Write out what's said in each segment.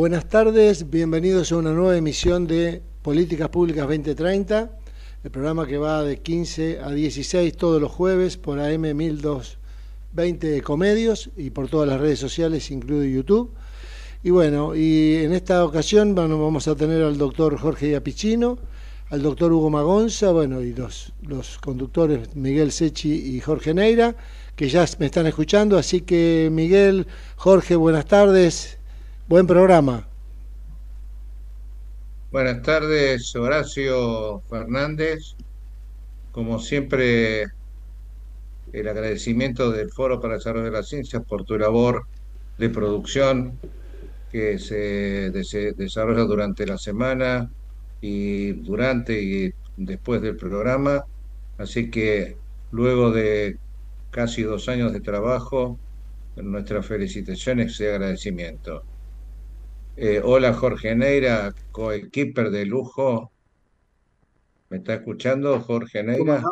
Buenas tardes, bienvenidos a una nueva emisión de Políticas Públicas 2030, el programa que va de 15 a 16 todos los jueves por AM 1220 Comedios y por todas las redes sociales, incluido YouTube. Y bueno, y en esta ocasión vamos a tener al doctor Jorge Iapicino, al doctor Hugo Magonza, bueno, y los, los conductores Miguel Sechi y Jorge Neira, que ya me están escuchando. Así que Miguel, Jorge, buenas tardes. Buen programa. Buenas tardes, Horacio Fernández. Como siempre, el agradecimiento del Foro para el Desarrollo de la Ciencia por tu labor de producción que se, desarrolla durante la semana y durante y después del programa. Así que luego de casi dos años de trabajo, nuestras felicitaciones y agradecimiento. Eh, hola Jorge Neira, coequiper de lujo. ¿Me está escuchando Jorge Neira?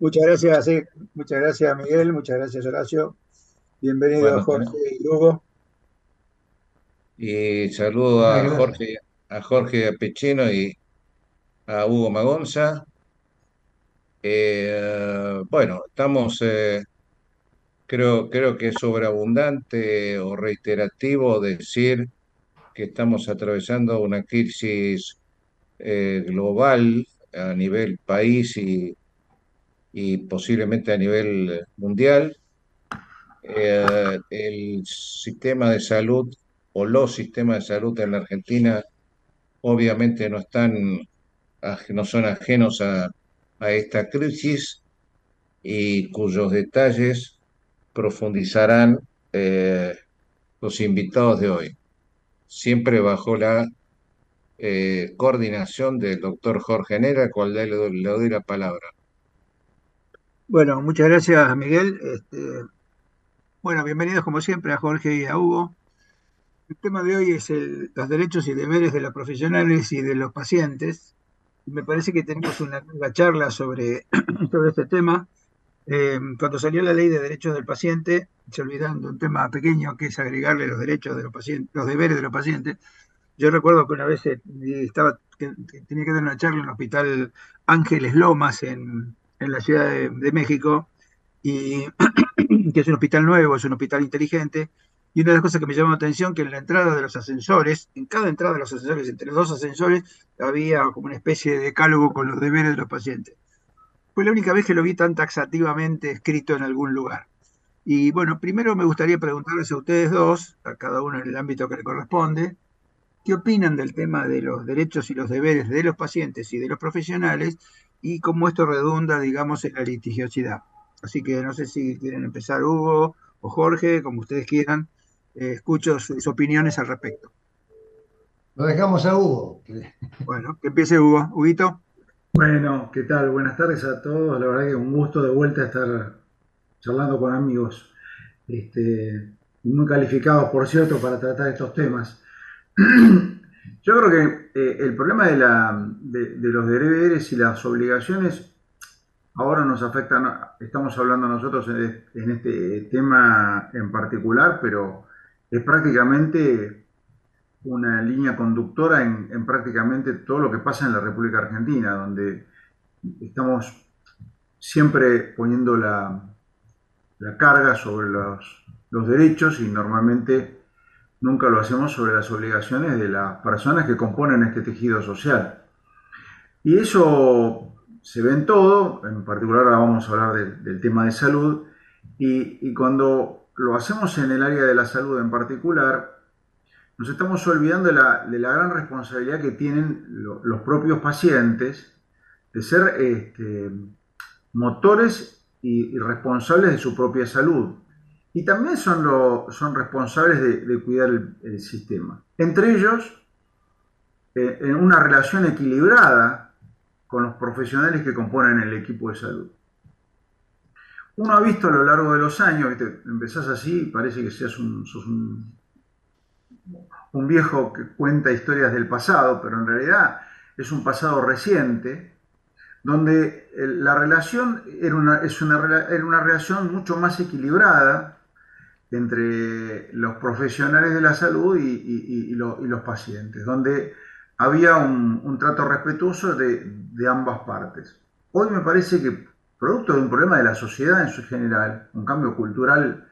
Muchas gracias, sí. Muchas gracias Miguel, muchas gracias Horacio. Bienvenido Jorge y Hugo. Y saludo a Jorge, a Jorge Pechino y a Hugo Magonza. Eh, bueno, estamos, eh, creo, creo que es sobreabundante o reiterativo decir estamos atravesando una crisis eh, global a nivel país y, y, posiblemente a nivel mundial. Eh, el sistema de salud o los sistemas de salud en la Argentina obviamente no están no son ajenos a, a esta crisis y cuyos detalles profundizarán eh, los invitados de hoy siempre bajo la eh, coordinación del doctor Jorge Nera, al cual le, le, doy la palabra. Bueno, muchas gracias, Miguel. Este, bueno, bienvenidos como siempre a Jorge y a Hugo. El tema de hoy es los derechos y deberes de los profesionales y de los pacientes. Me parece que tenemos una larga charla sobre, sobre este tema. Eh, cuando salió la ley de derechos del paciente, se olvidando un tema pequeño que es agregarle los derechos de los pacientes, los deberes de los pacientes. Yo recuerdo que una vez eh, estaba, tenía que dar una charla en el hospital Ángeles Lomas en, la Ciudad de, México, y que es un hospital nuevo, es un hospital inteligente, y una de las cosas que me llamó la atención que en la entrada de los ascensores, en cada entrada de los ascensores, entre los dos ascensores, había como una especie de decálogo con los deberes de los pacientes. Fue la única vez que lo vi tan taxativamente escrito en algún lugar. Y bueno, primero me gustaría preguntarles a ustedes dos, a cada uno en el ámbito que le corresponde, ¿qué opinan del tema de los derechos y los deberes de los pacientes y de los profesionales y cómo esto redunda, digamos, en la litigiosidad? Así que no sé si quieren empezar Hugo o Jorge, como ustedes quieran. Eh, escucho sus opiniones al respecto. Lo dejamos a Hugo. Bueno, que empiece Hugo. Huguito. Bueno, ¿qué tal? Buenas tardes a todos. La verdad que un gusto de vuelta estar charlando con amigos este, muy calificados, por cierto, para tratar estos temas. Yo creo que eh, el problema de, la, de, los deberes y las obligaciones ahora nos afectan, estamos hablando nosotros en este tema en particular, pero es prácticamente una línea conductora en, en, prácticamente todo lo que pasa en la República Argentina, donde estamos siempre poniendo la, la carga sobre los, derechos y normalmente nunca lo hacemos sobre las obligaciones de las personas que componen este tejido social. Y eso se ve en todo, en particular ahora vamos a hablar del tema de salud, y, cuando lo hacemos en el área de la salud en particular, nos estamos olvidando de la, gran responsabilidad que tienen los propios pacientes de ser este, motores y, responsables de su propia salud. Y también son, son responsables de, cuidar el, sistema. Entre ellos, eh, en una relación equilibrada con los profesionales que componen el equipo de salud. Uno ha visto a lo largo de los años, que empezás así, parece que seas un, un viejo que cuenta historias del pasado, pero en realidad es un pasado reciente, donde la relación era una, es una, era una relación mucho más equilibrada entre los profesionales de la salud y, los pacientes, donde había un, trato respetuoso de, ambas partes. Hoy me parece que, producto de un problema de la sociedad en su general, un cambio cultural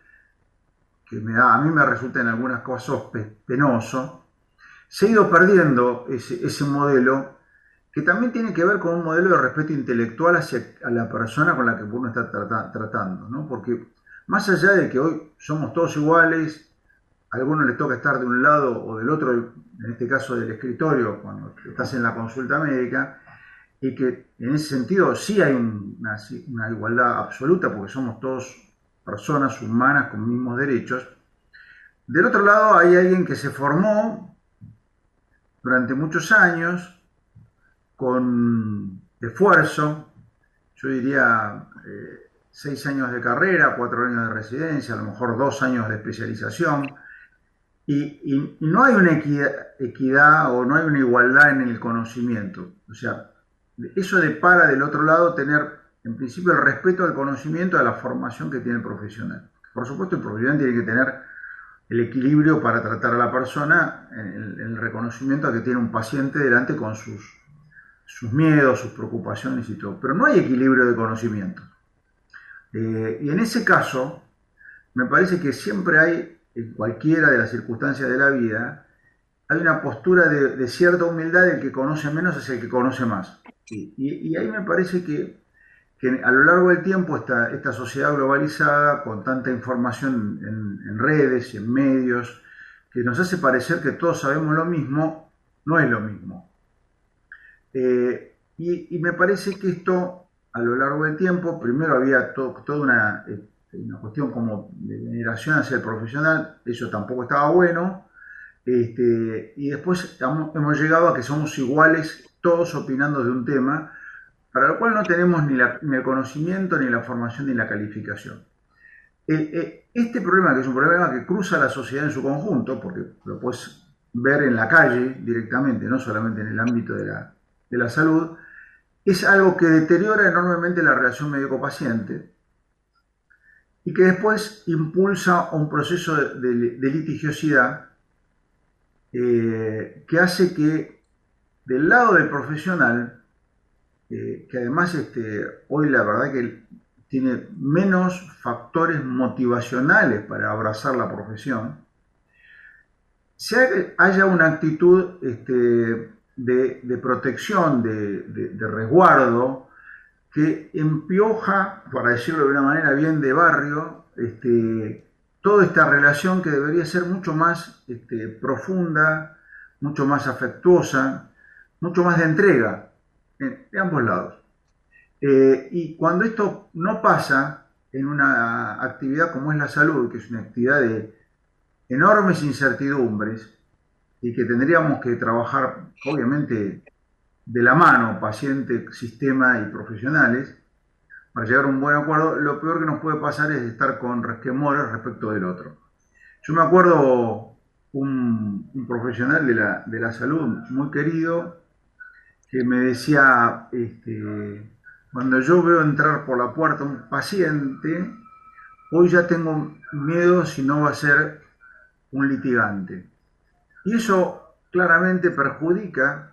que me da, a mí me resulta en algunas cosas penoso, se ha ido perdiendo ese, modelo que también tiene que ver con un modelo de respeto intelectual hacia la persona con la que uno está tratando, ¿no? Porque más allá de que hoy somos todos iguales, a algunos les toca estar de un lado o del otro, en este caso del escritorio, cuando estás en la consulta médica, y que en ese sentido sí hay una, una igualdad absoluta porque somos todos personas humanas con mismos derechos. Del otro lado hay alguien que se formó durante muchos años con esfuerzo, yo diría eh, seis años de carrera, cuatro años de residencia, a lo mejor dos años de especialización, y, no hay una equidad, o no hay una igualdad en el conocimiento. O sea, eso depara del otro lado tener, en principio, el respeto al conocimiento, a la formación que tiene el profesional. Por supuesto, el profesional tiene que tener el equilibrio para tratar a la persona, en el, reconocimiento a que tiene un paciente delante con sus, sus miedos, sus preocupaciones y todo. Pero no hay equilibrio de conocimiento. Eh, y en ese caso, me parece que siempre hay, en cualquiera de las circunstancias de la vida, hay una postura de, cierta humildad, el que conoce menos es el que conoce más. Y, ahí me parece que, a lo largo del tiempo esta, esta sociedad globalizada, con tanta información en, redes y en medios, que nos hace parecer que todos sabemos lo mismo, no es lo mismo. Eh, y, me parece que esto a lo largo del tiempo, primero había toda este, una, cuestión como de veneración hacia el profesional, eso tampoco estaba bueno, este, y después hemos, llegado a que somos iguales todos opinando de un tema, para lo cual no tenemos ni, el conocimiento, ni la formación, ni la calificación. este problema, que es un problema que cruza la sociedad en su conjunto, porque lo puedes ver en la calle directamente, no solamente en el ámbito de la, de la salud, es algo que deteriora enormemente la relación médico-paciente y que después impulsa un proceso de, litigiosidad eh, que hace que del lado del profesional, eh, que además este, hoy la verdad que tiene menos factores motivacionales para abrazar la profesión, haya una actitud este, de, protección, de, resguardo, que empioja, para decirlo de una manera bien de barrio, este, toda esta relación que debería ser mucho más este, profunda, mucho más afectuosa, mucho más de entrega, de ambos lados. Eh, y cuando esto no pasa en una actividad como es la salud, que es una actividad de enormes incertidumbres, y que tendríamos que trabajar, obviamente, de la mano, paciente, sistema y profesionales, para llegar a un buen acuerdo, lo peor que nos puede pasar es estar con resquemores respecto del otro. Yo me acuerdo un, profesional de la, de la, salud muy querido que me decía, este, cuando yo veo entrar por la puerta un paciente, hoy ya tengo miedo si no va a ser un litigante. Y eso claramente perjudica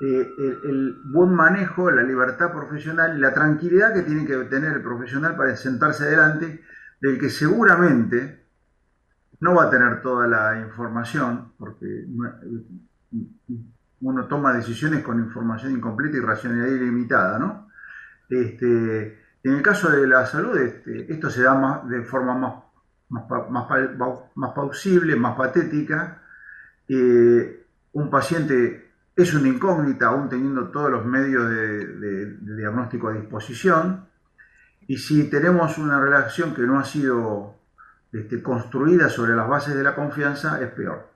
eh, el, buen manejo, la libertad profesional y la tranquilidad que tiene que tener el profesional para sentarse delante del que seguramente no va a tener toda la información, porque uno toma decisiones con información incompleta y racionalidad ilimitada, ¿no? Este, en el caso de la salud, este, esto se da de forma más, más, más pausible, más patética, eh, un paciente es una incógnita, aún teniendo todos los medios de, diagnóstico a disposición, y si tenemos una relación que no ha sido este, construida sobre las bases de la confianza, es peor.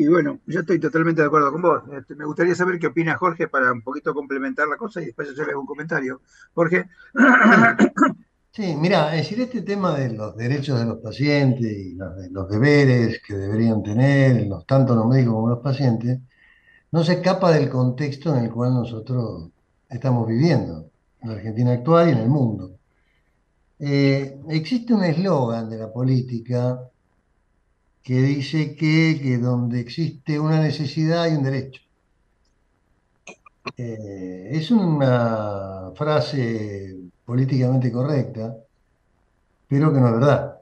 Sí, bueno, yo estoy totalmente de acuerdo con vos. Este, me gustaría saber qué opina Jorge para un poquito complementar la cosa y después hacerle un comentario. Jorge. Sí, mira, es decir, este tema de los derechos de los pacientes y los, deberes que deberían tener, los, tanto los médicos como los pacientes, no se escapa del contexto en el cual nosotros estamos viviendo. la Argentina actual y en el mundo. Eh, existe un eslogan de la política que dice que, donde existe una necesidad hay un derecho. Eh, es una frase políticamente correcta, pero que no es verdad.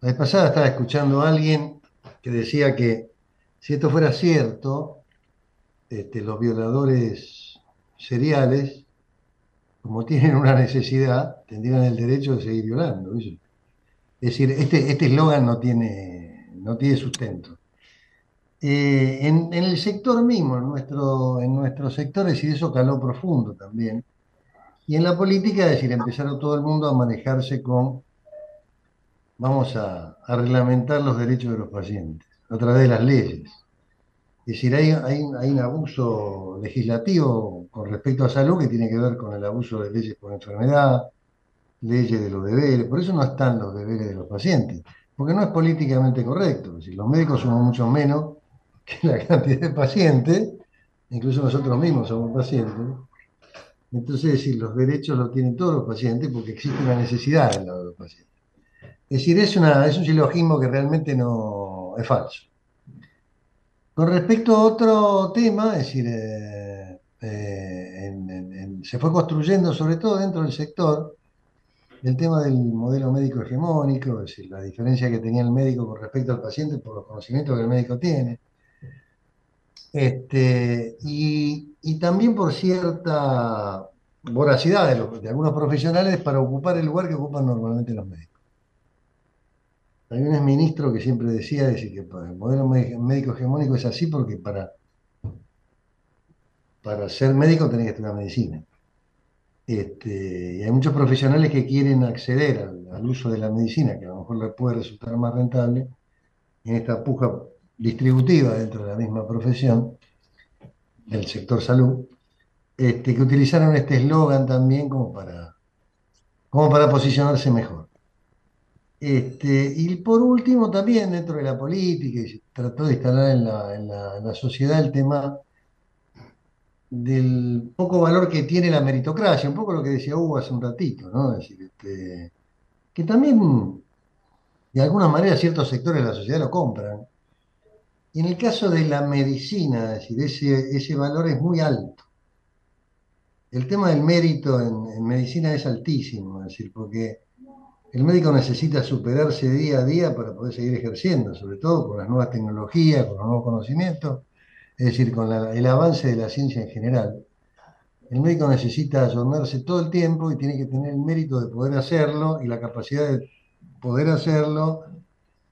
La vez pasada estaba escuchando a alguien que decía que si esto fuera cierto, este, los violadores seriales, como tienen una necesidad, tendrían el derecho de seguir violando. Es decir, este, este eslogan no tiene, no tiene sustento. Eh, en, el sector mismo, en nuestro, en nuestro sector, es decir, eso caló profundo también. Y en la política, es decir, empezaron todo el mundo a manejarse con, vamos a, a reglamentar los derechos de los pacientes a través de las leyes. Es decir, hay, hay, un abuso legislativo con respecto a salud que tiene que ver con el abuso de leyes por enfermedad, leyes de los deberes, por eso no están los deberes de los pacientes, porque no es políticamente correcto. Es los médicos somos mucho menos que la cantidad de pacientes, incluso nosotros mismos somos pacientes. Entonces, decir, los derechos los tienen todos los pacientes porque existe una necesidad en los pacientes. Es decir, es, una, es un silogismo que realmente no es falso. Con respecto a otro tema, es decir, eh, eh, se fue construyendo, sobre todo dentro del sector, el tema del modelo médico hegemónico, es decir, la diferencia que tenía el médico con respecto al paciente por los conocimientos que el médico tiene. Este, y, también por cierta voracidad de, algunos profesionales para ocupar el lugar que ocupan normalmente los médicos. Hay un ministro que siempre decía, decir, que el modelo médico hegemónico es así porque para, para ser médico tenés que estudiar medicina. Este, y hay muchos profesionales que quieren acceder al, uso de la medicina, que a lo mejor les puede resultar más rentable, en esta puja distributiva dentro de la misma profesión, del sector salud, este, que utilizaron este eslogan también como para, como para posicionarse mejor. Este, y por último, también dentro de la política, y se trató de instalar en la, sociedad el tema del poco valor que tiene la meritocracia, un poco lo que decía Hugo hace un ratito, ¿no? decir, este, que también, de alguna manera, ciertos sectores de la sociedad lo compran. Y en el caso de la medicina, decir, ese, valor es muy alto. El tema del mérito en, medicina es altísimo, decir, porque el médico necesita superarse día a día para poder seguir ejerciendo, sobre todo con las nuevas tecnologías, con los nuevos conocimientos, es decir, con el avance de la ciencia en general. El médico necesita ayornarse todo el tiempo y tiene que tener el mérito de poder hacerlo y la capacidad de poder hacerlo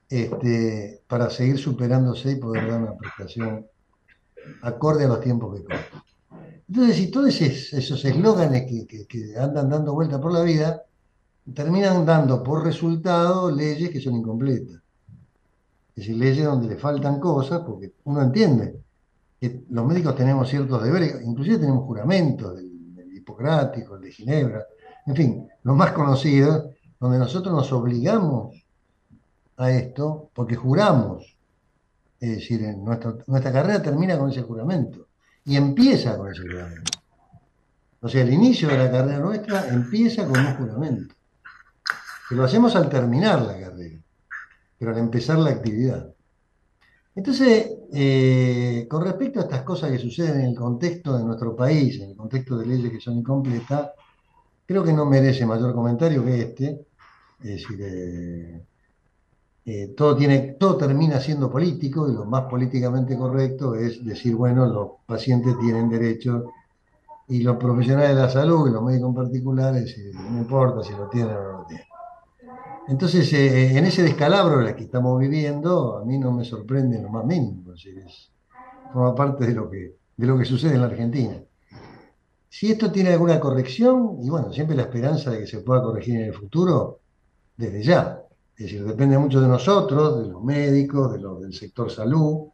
este, para seguir superándose y poder dar una prestación acorde a los tiempos que corren. Entonces, si todos esos eslóganes que, que andan dando vuelta por la vida, terminan dando por resultado leyes que son incompletas. Es decir, leyes donde le faltan cosas, porque uno entiende que los médicos tenemos ciertos deberes, inclusive tenemos juramentos, del, hipocrático, el de Ginebra, en fin, los más conocidos, donde nosotros nos obligamos a esto porque juramos. Es decir, nuestra carrera termina con ese juramento y empieza con ese juramento. O sea, el inicio de la carrera nuestra empieza con un juramento que lo hacemos al terminar la carrera, pero al empezar la actividad. Entonces, eh, con respecto a estas cosas que suceden en el contexto de nuestro país, en el contexto de leyes que son incompletas, creo que no merece mayor comentario que este. Es decir, eh, eh, todo, tiene, todo termina siendo político y lo más políticamente correcto es decir, bueno, los pacientes tienen derecho y los profesionales de la salud y los médicos en particular, no importa si lo tienen o no lo tienen. Entonces, eh, en ese descalabro en el que estamos viviendo, a mí no me sorprende lo más mínimo. Es, forma parte de lo, que, de lo que sucede en la Argentina. Si esto tiene alguna corrección, y bueno, siempre la esperanza de que se pueda corregir en el futuro, desde ya. Es decir, depende mucho de nosotros, de los médicos, de los del sector salud,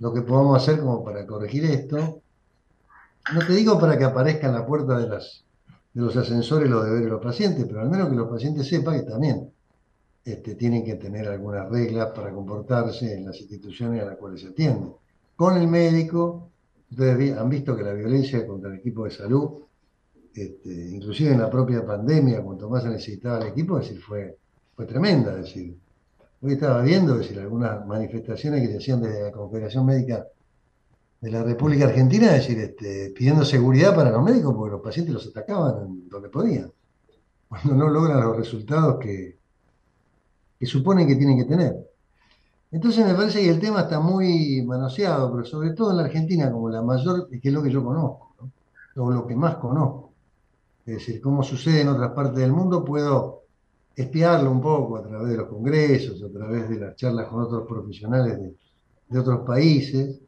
lo que podamos hacer como para corregir esto. No te digo para que aparezca en la puerta de, las, de los ascensores los deberes de los pacientes, pero al menos que los pacientes sepan que también este, tienen que tener algunas reglas para comportarse en las instituciones a las cuales se atienden. Con el médico, ustedes han visto que la violencia contra el equipo de salud este, inclusive en la propia pandemia, cuanto más se necesitaba el equipo, decir, fue, fue tremenda. Decir, hoy estaba viendo decir, algunas manifestaciones que se hacían desde la Confederación Médica de la República Argentina, decir, este, pidiendo seguridad para los médicos porque los pacientes los atacaban donde podían, cuando no logran los resultados que, que suponen que tienen que tener. Entonces me parece que el tema está muy manoseado, pero sobre todo en la Argentina, como la mayor, que es lo que yo conozco, ¿no? o lo que más conozco. Es decir, cómo sucede en otras partes del mundo, puedo espiarlo un poco a través de los congresos, a través de las charlas con otros profesionales de, otros países,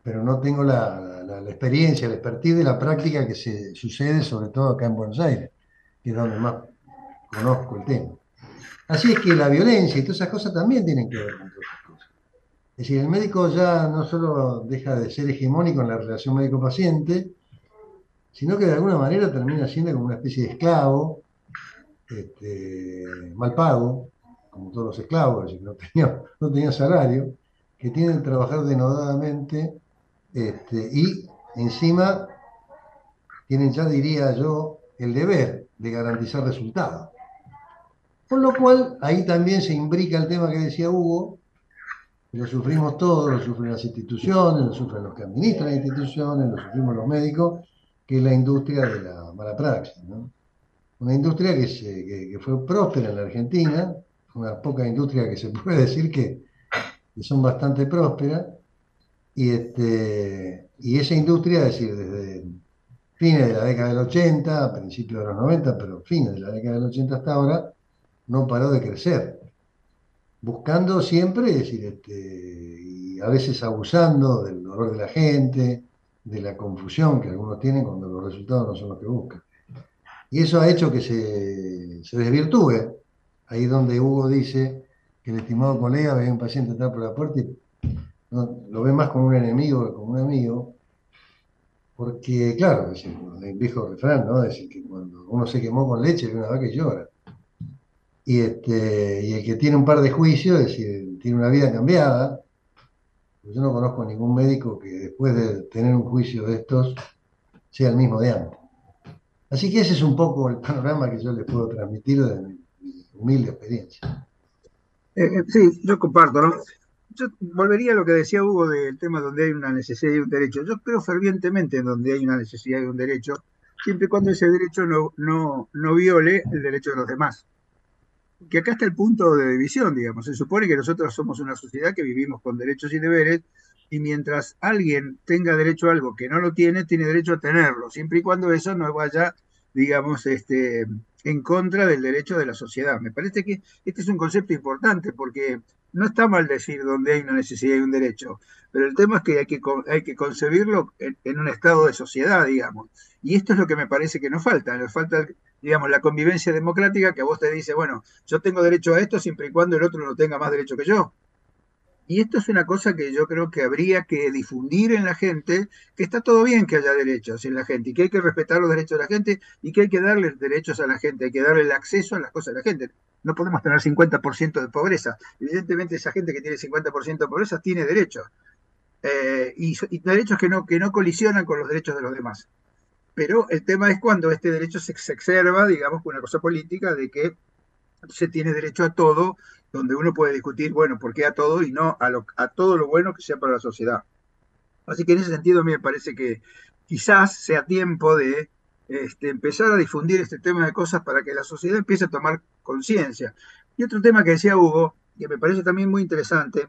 pero no tengo la, la, experiencia, la expertise de la práctica que se sucede sobre todo acá en Buenos Aires, que es donde más conozco el tema. Así es que la violencia y todas esas cosas también tienen que ver con todas esas cosas. Es decir, el médico ya no solo deja de ser hegemónico en la relación médico-paciente, sino que de alguna manera termina siendo como una especie de esclavo, este, mal pago, como todos los esclavos, que no tenían no tenía salario, que tienen que trabajar denodadamente este, y encima tienen ya, diría yo, el deber de garantizar resultados. Con lo cual, ahí también se imbrica el tema que decía Hugo, lo sufrimos todos, lo sufren las instituciones, lo sufren los que administran las instituciones, lo sufrimos los médicos, que es la industria de la mala praxis. Una industria que, fue próspera en la Argentina, una poca industria que se puede decir que, son bastante prósperas, y, este, y esa industria, es decir, desde fines de la década del 80, principios de los 90, pero fines de la década del 80 hasta ahora, no paró de crecer, buscando siempre, decir, este, y a veces abusando del dolor de la gente, de la confusión que algunos tienen cuando los resultados no son los que buscan. Y eso ha hecho que se, se desvirtúe. Ahí donde Hugo dice que el estimado colega ve a un paciente entrar por la puerta y lo ve más como un enemigo que como un amigo, porque, claro, es el viejo refrán, ¿no? Es decir, que cuando uno se quemó con leche, ve una vaca que llora. Y, este, y el que tiene un par de juicios, es decir, tiene una vida cambiada. Yo no conozco ningún médico que después de tener un juicio de estos sea el mismo de antes. Así que ese es un poco el panorama que yo les puedo transmitir de mi, humilde experiencia. Eh, eh, sí, yo comparto, ¿no? Yo volvería a lo que decía Hugo del tema donde hay una necesidad y un derecho. Yo creo fervientemente en donde hay una necesidad y un derecho, siempre y cuando ese derecho no, no, no viole el derecho de los demás que acá está el punto de división, digamos. Se supone que nosotros somos una sociedad que vivimos con derechos y deberes, y mientras alguien tenga derecho a algo que no lo tiene, tiene derecho a tenerlo, siempre y cuando eso no vaya, digamos, este, en contra del derecho de la sociedad. Me parece que este es un concepto importante porque no está mal decir donde hay una necesidad y un derecho, pero el tema es que hay que, hay que concebirlo en, en un estado de sociedad, digamos. Y esto es lo que me parece que nos falta. Nos falta digamos, la convivencia democrática que a vos te dice, bueno, yo tengo derecho a esto siempre y cuando el otro no tenga más derecho que yo. Y esto es una cosa que yo creo que habría que difundir en la gente, que está todo bien que haya derechos en la gente y que hay que respetar los derechos de la gente y que hay que darle derechos a la gente, hay que darle el acceso a las cosas de la gente. No podemos tener 50% de pobreza. Evidentemente esa gente que tiene 50% de pobreza tiene derechos. Eh, y, y, derechos que no, que no colisionan con los derechos de los demás. Pero el tema es cuando este derecho se, exacerba, digamos, con una cosa política de que se tiene derecho a todo, donde uno puede discutir, bueno, ¿por qué a todo y no a, lo, a todo lo bueno que sea para la sociedad? Así que en ese sentido me parece que quizás sea tiempo de este, empezar a difundir este tema de cosas para que la sociedad empiece a tomar conciencia. Y otro tema que decía Hugo, que me parece también muy interesante,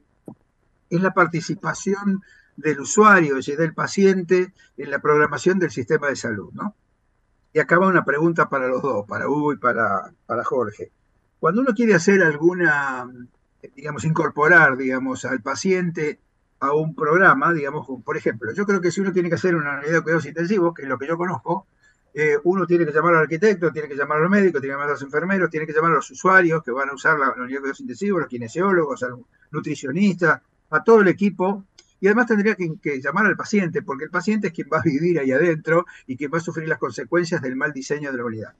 es la participación del usuario, decir, del paciente en la programación del sistema de salud, ¿no? Y acaba una pregunta para los dos, para Hugo y para, para Jorge. Cuando uno quiere hacer alguna, digamos, incorporar, digamos, al paciente a un programa, digamos, por ejemplo, yo creo que si uno tiene que hacer una unidad de cuidados intensivos, que es lo que yo conozco, eh, uno tiene que llamar al arquitecto, tiene que llamar al médico, tiene que llamar a los enfermeros, tiene que llamar a los usuarios que van a usar la, la unidad de cuidados intensivos, los kinesiólogos, al nutricionista, a todo el equipo y además tendría que, llamar al paciente, porque el paciente es quien va a vivir ahí adentro y quien va a sufrir las consecuencias del mal diseño de la unidad.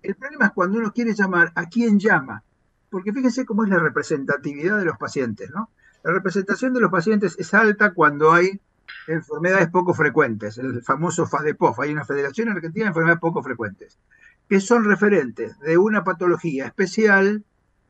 El problema es cuando uno quiere llamar, ¿a quién llama? Porque fíjense cómo es la representatividad de los pacientes, ¿no? La representación de los pacientes es alta cuando hay enfermedades poco frecuentes, el famoso FADEPOF. Hay una Federación Argentina de Enfermedades Poco Frecuentes, que son referentes de una patología especial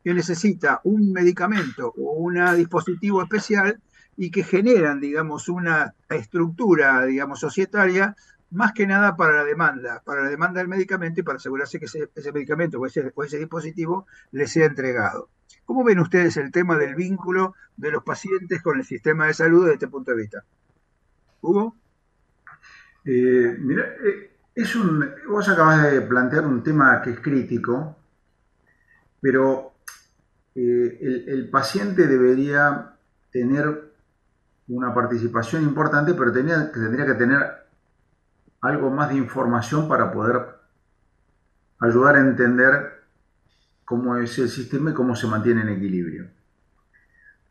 que necesita un medicamento o un dispositivo especial y que generan, digamos, una estructura, digamos, societaria más que nada para la demanda, para la demanda del medicamento y para asegurarse que ese, medicamento o ese, dispositivo le sea entregado. ¿Cómo ven ustedes el tema del vínculo de los pacientes con el sistema de salud desde este punto de vista? Hugo. Eh, mira, eh, es un, vos acabas de plantear un tema que es crítico, pero eh, el, el, paciente debería tener una participación importante, pero tendría que tener algo más de información para poder ayudar a entender cómo es el sistema y cómo se mantiene en equilibrio.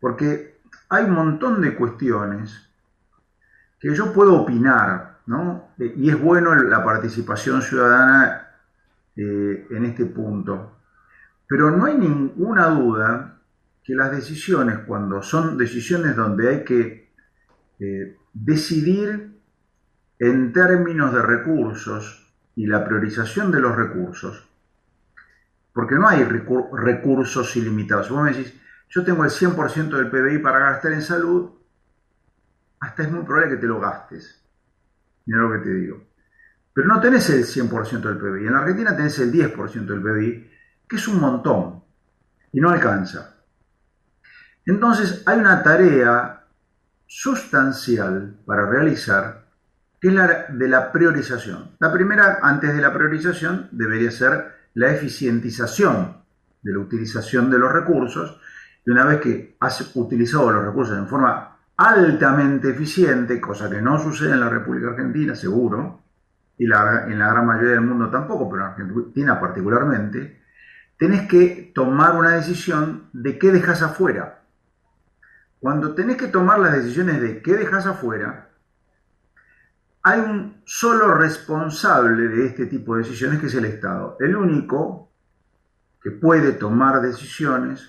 Porque hay un montón de cuestiones que yo puedo opinar, ¿no? Y es bueno la participación ciudadana eh, en este punto. Pero no hay ninguna duda que las decisiones, cuando son decisiones donde hay que eh, decidir en términos de recursos y la priorización de los recursos, porque no hay recursos ilimitados. Vos me decís, yo tengo el 100% del PBI para gastar en salud, hasta es muy probable que te lo gastes. Mira lo que te digo. Pero no tenés el 100% del PBI. En la Argentina tenés el 10% del PBI, que es un montón, y no alcanza. Entonces hay una tarea sustancial para realizar que es la de la priorización. La primera, antes de la priorización, debería ser la eficientización de la utilización de los recursos. Y una vez que has utilizado los recursos en forma altamente eficiente, cosa que no sucede en la República Argentina, seguro, y en la gran mayoría del mundo tampoco, pero en Argentina particularmente, tenés que tomar una decisión de qué dejas afuera. Cuando tenés que tomar las decisiones de qué dejas afuera, hay un solo responsable de este tipo de decisiones que es el Estado. El único que puede tomar decisiones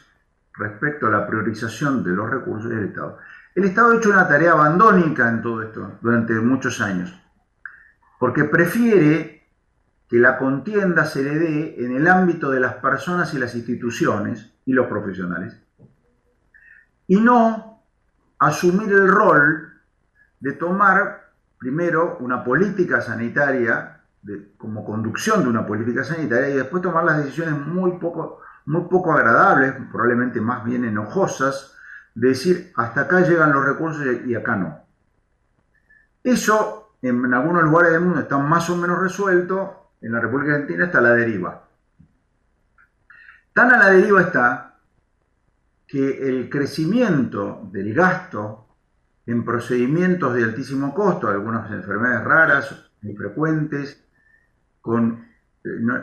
respecto a la priorización de los recursos es el Estado. El Estado ha hecho una tarea abandónica en todo esto durante muchos años, porque prefiere que la contienda se le dé en el ámbito de las personas y las instituciones y los profesionales, y no asumir el rol de tomar primero una política sanitaria, como conducción de una política sanitaria, y después tomar las decisiones muy poco, muy poco agradables, probablemente más bien enojosas, de decir hasta acá llegan los recursos y acá no. Eso en algunos lugares del mundo está más o menos resuelto, en la República Argentina está a la deriva. Tan a la deriva está que el crecimiento del gasto en procedimientos de altísimo costo, algunas enfermedades raras, muy frecuentes, con,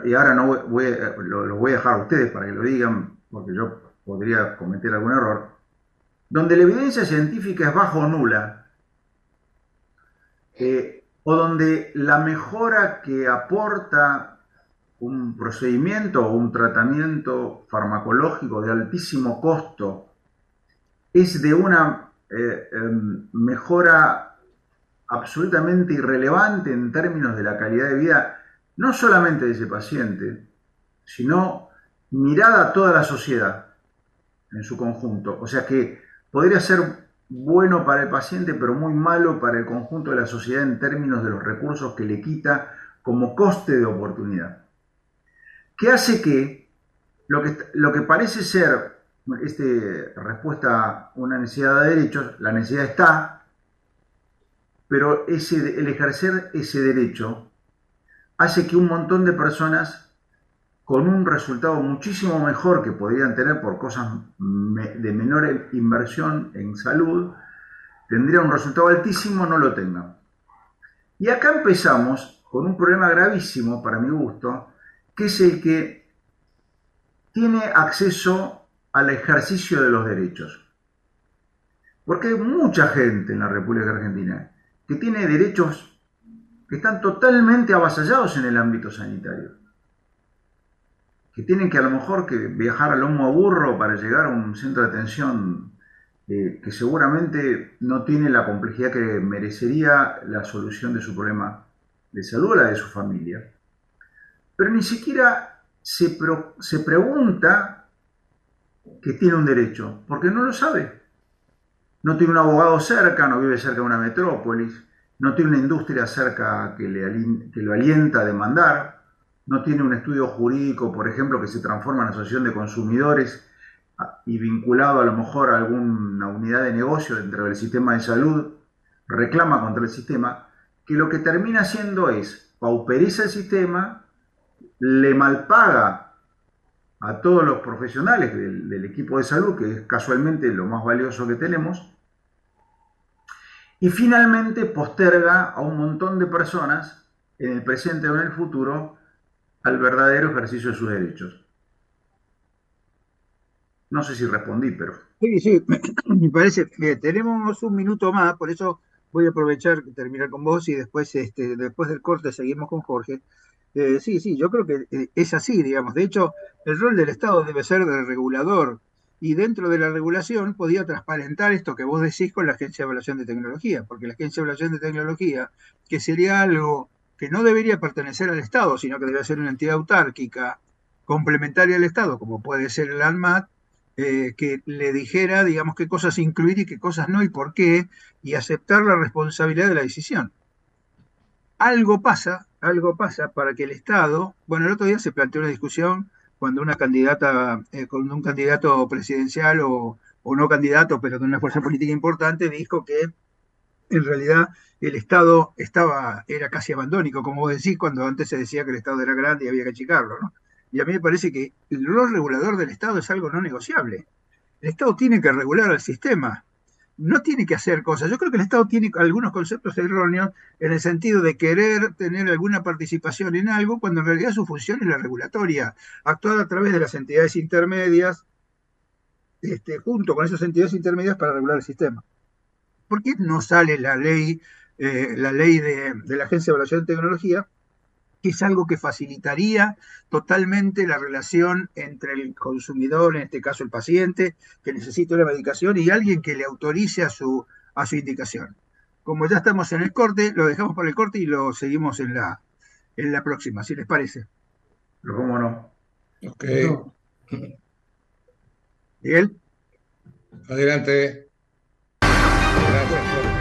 y ahora no voy, lo, voy a dejar a ustedes para que lo digan, porque yo podría cometer algún error, donde la evidencia científica es bajo o nula, eh, o donde la mejora que aporta un procedimiento o un tratamiento farmacológico de altísimo costo es de una eh, em, mejora absolutamente irrelevante en términos de la calidad de vida, no solamente de ese paciente, sino mirada a toda la sociedad en su conjunto. O sea que podría ser bueno para el paciente, pero muy malo para el conjunto de la sociedad en términos de los recursos que le quita como coste de oportunidad. Que hace que lo que, lo que parece ser este, respuesta a una necesidad de derechos, la necesidad está, pero ese, el ejercer ese derecho hace que un montón de personas con un resultado muchísimo mejor que podrían tener por cosas de menor inversión en salud, tendrían un resultado altísimo, no lo tengan. Y acá empezamos con un problema gravísimo, para mi gusto, que es el que tiene acceso al ejercicio de los derechos. Porque hay mucha gente en la República Argentina que tiene derechos que están totalmente avasallados en el ámbito sanitario. Que tienen que a lo mejor que viajar a lomo a burro para llegar a un centro de atención eh, que seguramente no tiene la complejidad que merecería la solución de su problema de salud o la de su familia, pero ni siquiera se, se pregunta que tiene un derecho, porque no lo sabe. No tiene un abogado cerca, no vive cerca de una metrópolis, no tiene una industria cerca que, le, que lo alienta a demandar, no tiene un estudio jurídico, por ejemplo, que se transforma en asociación de consumidores y vinculado a lo mejor a alguna unidad de negocio dentro del sistema de salud, reclama contra el sistema, que lo que termina haciendo es pauperiza el sistema, le malpaga a todos los profesionales del, equipo de salud, que es casualmente lo más valioso que tenemos, y finalmente posterga a un montón de personas en el presente o en el futuro al verdadero ejercicio de sus derechos. No sé si respondí, pero... Sí, sí, me parece que tenemos un minuto más, por eso voy a aprovechar terminar con vos y después, este, después del corte seguimos con Jorge. Eh, sí, sí, yo creo que eh, es así, digamos. De hecho, el rol del Estado debe ser de regulador y dentro de la regulación podía transparentar esto que vos decís con la Agencia de Evaluación de Tecnología, porque la Agencia de Evaluación de Tecnología, que sería algo que no debería pertenecer al Estado, sino que debería ser una entidad autárquica complementaria al Estado, como puede ser el ANMAT, eh, que le dijera, digamos, qué cosas incluir y qué cosas no y por qué, y aceptar la responsabilidad de la decisión. Algo pasa, algo pasa para que el Estado, bueno, el otro día se planteó una discusión cuando una candidata, eh, con un candidato presidencial o, o no candidato, pero de una fuerza política importante, dijo que en realidad el Estado estaba, era casi abandónico, como vos decís, cuando antes se decía que el Estado era grande y había que achicarlo, ¿no? Y a mí me parece que el rol regulador del Estado es algo no negociable. El Estado tiene que regular al sistema, no tiene que hacer cosas. Yo creo que el Estado tiene algunos conceptos erróneos en el sentido de querer tener alguna participación en algo, cuando en realidad su función es la regulatoria, actuar a través de las entidades intermedias, este, junto con esas entidades intermedias para regular el sistema. ¿Por qué no sale la ley, eh, la ley de, de, la Agencia de Evaluación de Tecnología, que es algo que facilitaría totalmente la relación entre el consumidor, en este caso el paciente, que necesita una medicación, y alguien que le autorice a su, a su indicación? Como ya estamos en el corte, lo dejamos para el corte y lo seguimos en la, en la próxima, si les parece. Pero cómo no. Ok. Miguel. Adelante. Gracias, Jorge.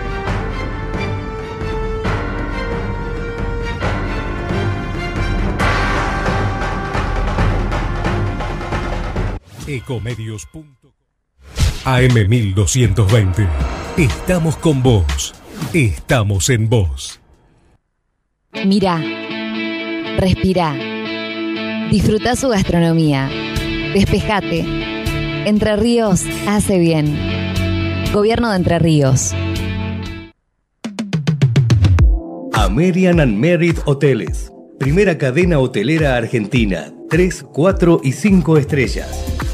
Ecomedios.com AM1220. Estamos con vos. Estamos en vos. Mira. Respira. Disfruta su gastronomía. Despejate. Entre Ríos hace bien. Gobierno de Entre Ríos. American and Merit Hoteles. Primera cadena hotelera argentina. 3, 4 y 5 estrellas.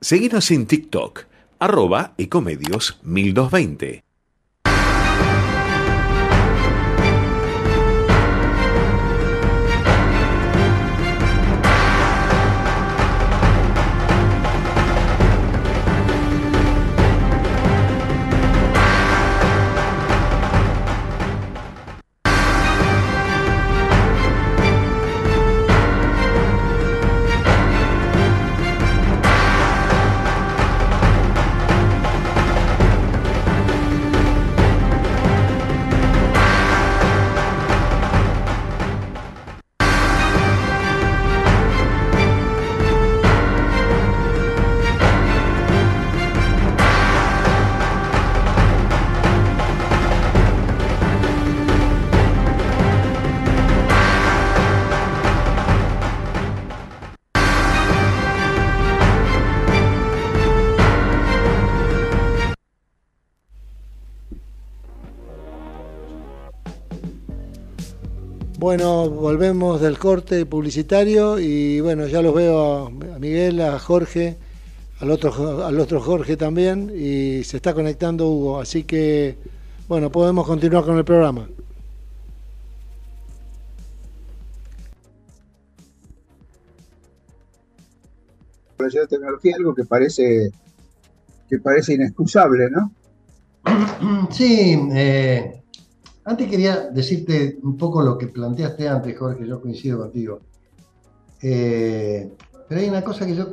Seguinos en TikTok, arroba ecomedios 1220. Bueno, volvemos del corte publicitario y bueno, ya los veo a Miguel, a Jorge, al otro, al otro Jorge también y se está conectando Hugo, así que bueno, podemos continuar con el programa. la tecnología algo que parece que parece inexcusable, ¿no? Sí, eh, antes quería decirte un poco lo que planteaste antes, Jorge, yo coincido contigo. Eh, pero hay una cosa que yo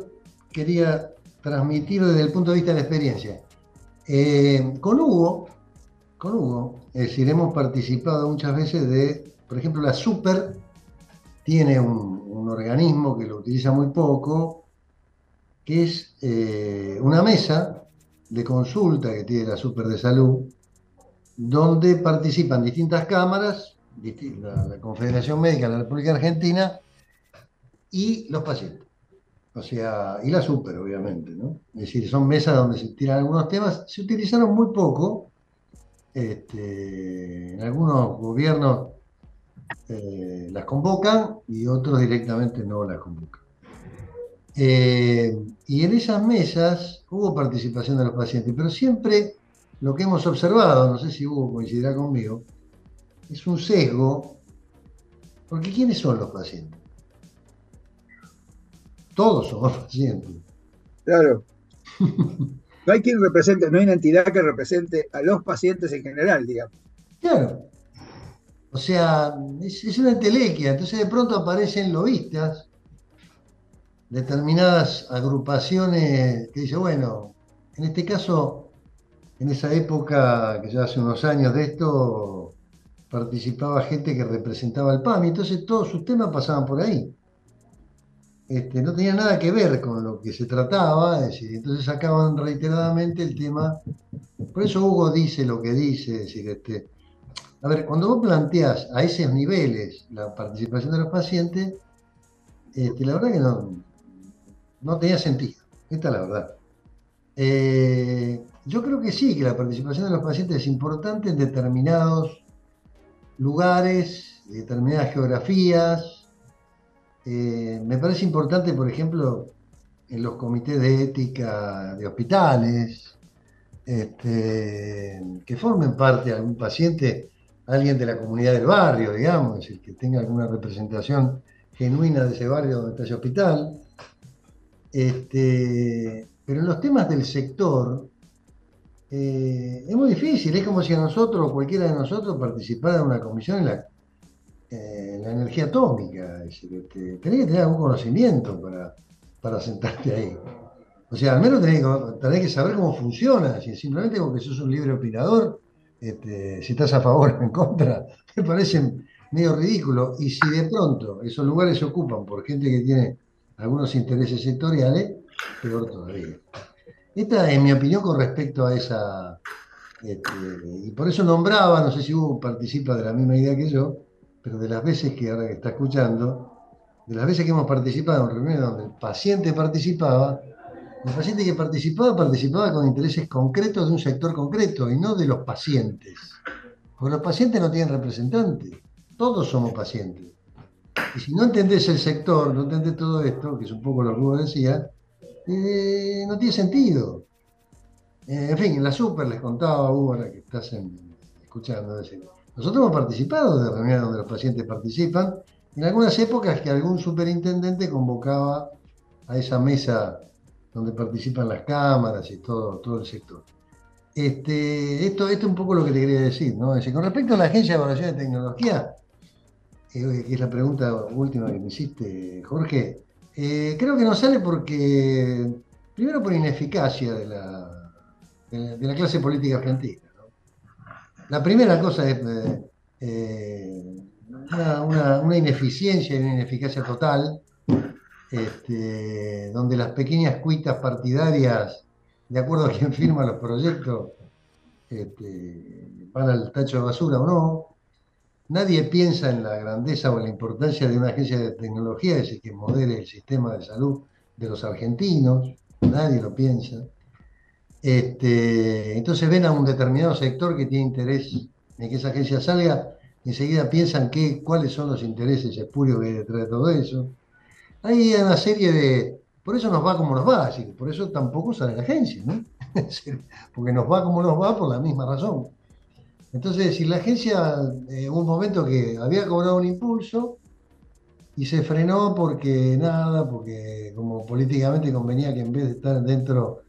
quería transmitir desde el punto de vista de la experiencia. Eh, con Hugo, con Hugo, es decir, hemos participado muchas veces de, por ejemplo, la Super tiene un, organismo que lo utiliza muy poco, que es eh, una mesa de consulta que tiene la Super de Salud, donde participan distintas cámaras, la, Confederación Médica de la República Argentina y los pacientes. O sea, y la super, obviamente, ¿no? Es decir, son mesas donde se tiran algunos temas. Se utilizaron muy poco. Este, en algunos gobiernos eh, las convocan y otros directamente no las convocan. Eh, y en esas mesas hubo participación de los pacientes, pero siempre lo que hemos observado, no sé si Hugo coincidirá conmigo, es un sesgo, porque ¿quiénes son los pacientes? Todos somos pacientes. Claro. No hay quien represente, no hay una entidad que represente a los pacientes en general, digamos. Claro. O sea, es, es una entelequia, entonces de pronto aparecen lobistas, determinadas agrupaciones que dicen, bueno, en este caso en esa época, que ya hace unos años de esto, participaba gente que representaba el PAMI, entonces todos sus temas pasaban por ahí. Este, no tenía nada que ver con lo que se trataba, es entonces sacaban reiteradamente el tema. Por eso Hugo dice lo que dice, decir, este, a ver, cuando vos planteás a esos niveles la participación de los pacientes, este, la verdad que no, no tenía sentido. Esta es la verdad. Eh, yo creo que sí, que la participación de los pacientes es importante en determinados lugares, determinadas geografías. Eh, me parece importante, por ejemplo, en los comités de ética de hospitales, este, que formen parte de algún paciente, alguien de la comunidad del barrio, digamos, el que tenga alguna representación genuina de ese barrio donde está ese hospital. Este, pero en los temas del sector, eh, es muy difícil, es como si a nosotros, cualquiera de nosotros, participara en una comisión en la, energía atómica. Es decir, este, tenés que tener algún conocimiento para, para sentarte ahí. O sea, al menos tenés, que saber cómo funciona, si simplemente porque sos un libre opinador, este, si estás a favor o en contra, me parece medio ridículo. Y si de pronto esos lugares se ocupan por gente que tiene algunos intereses sectoriales, peor todavía. Esta es mi opinión con respecto a esa. Este, y por eso nombraba, no sé si Hugo participa de la misma idea que yo, pero de las veces que ahora que está escuchando, de las veces que hemos participado en reuniones donde el paciente participaba, el paciente que participaba participaba con intereses concretos de un sector concreto y no de los pacientes. Porque los pacientes no tienen representantes, todos somos pacientes. Y si no entendés el sector, no entendés todo esto, que es un poco lo que Hugo decía, eh, no tiene sentido. Eh, en fin, en la Super les contaba, Hugo, ahora que estás escuchando, nosotros hemos participado de reuniones donde los pacientes participan, en algunas épocas que algún superintendente convocaba a esa mesa donde participan las cámaras y todo, todo el sector. Este, esto, esto es un poco lo que te quería decir, ¿no? con respecto a la Agencia de Evaluación de Tecnología, eh, que es la pregunta última que me hiciste, Jorge, eh, creo que no sale porque, primero por ineficacia de la, de, la clase política argentina. La primera cosa es eh, eh, una, ineficiencia y una ineficacia total, este, donde las pequeñas cuitas partidarias, de acuerdo a quien firma los proyectos, este, van al tacho de basura o no, Nadie piensa en la grandeza o en la importancia de una agencia de tecnología ese que modere el sistema de salud de los argentinos, nadie lo piensa. Este, entonces ven a un determinado sector que tiene interés en que esa agencia salga enseguida piensan que, cuáles son los intereses espurios que hay detrás de todo eso. Hay una serie de... Por eso nos va como nos va, así que por eso tampoco sale la agencia, ¿no? Porque nos va como nos va por la misma razón. Entonces, si la agencia en un momento que había cobrado un impulso y se frenó porque nada, porque como políticamente convenía que en vez de estar dentro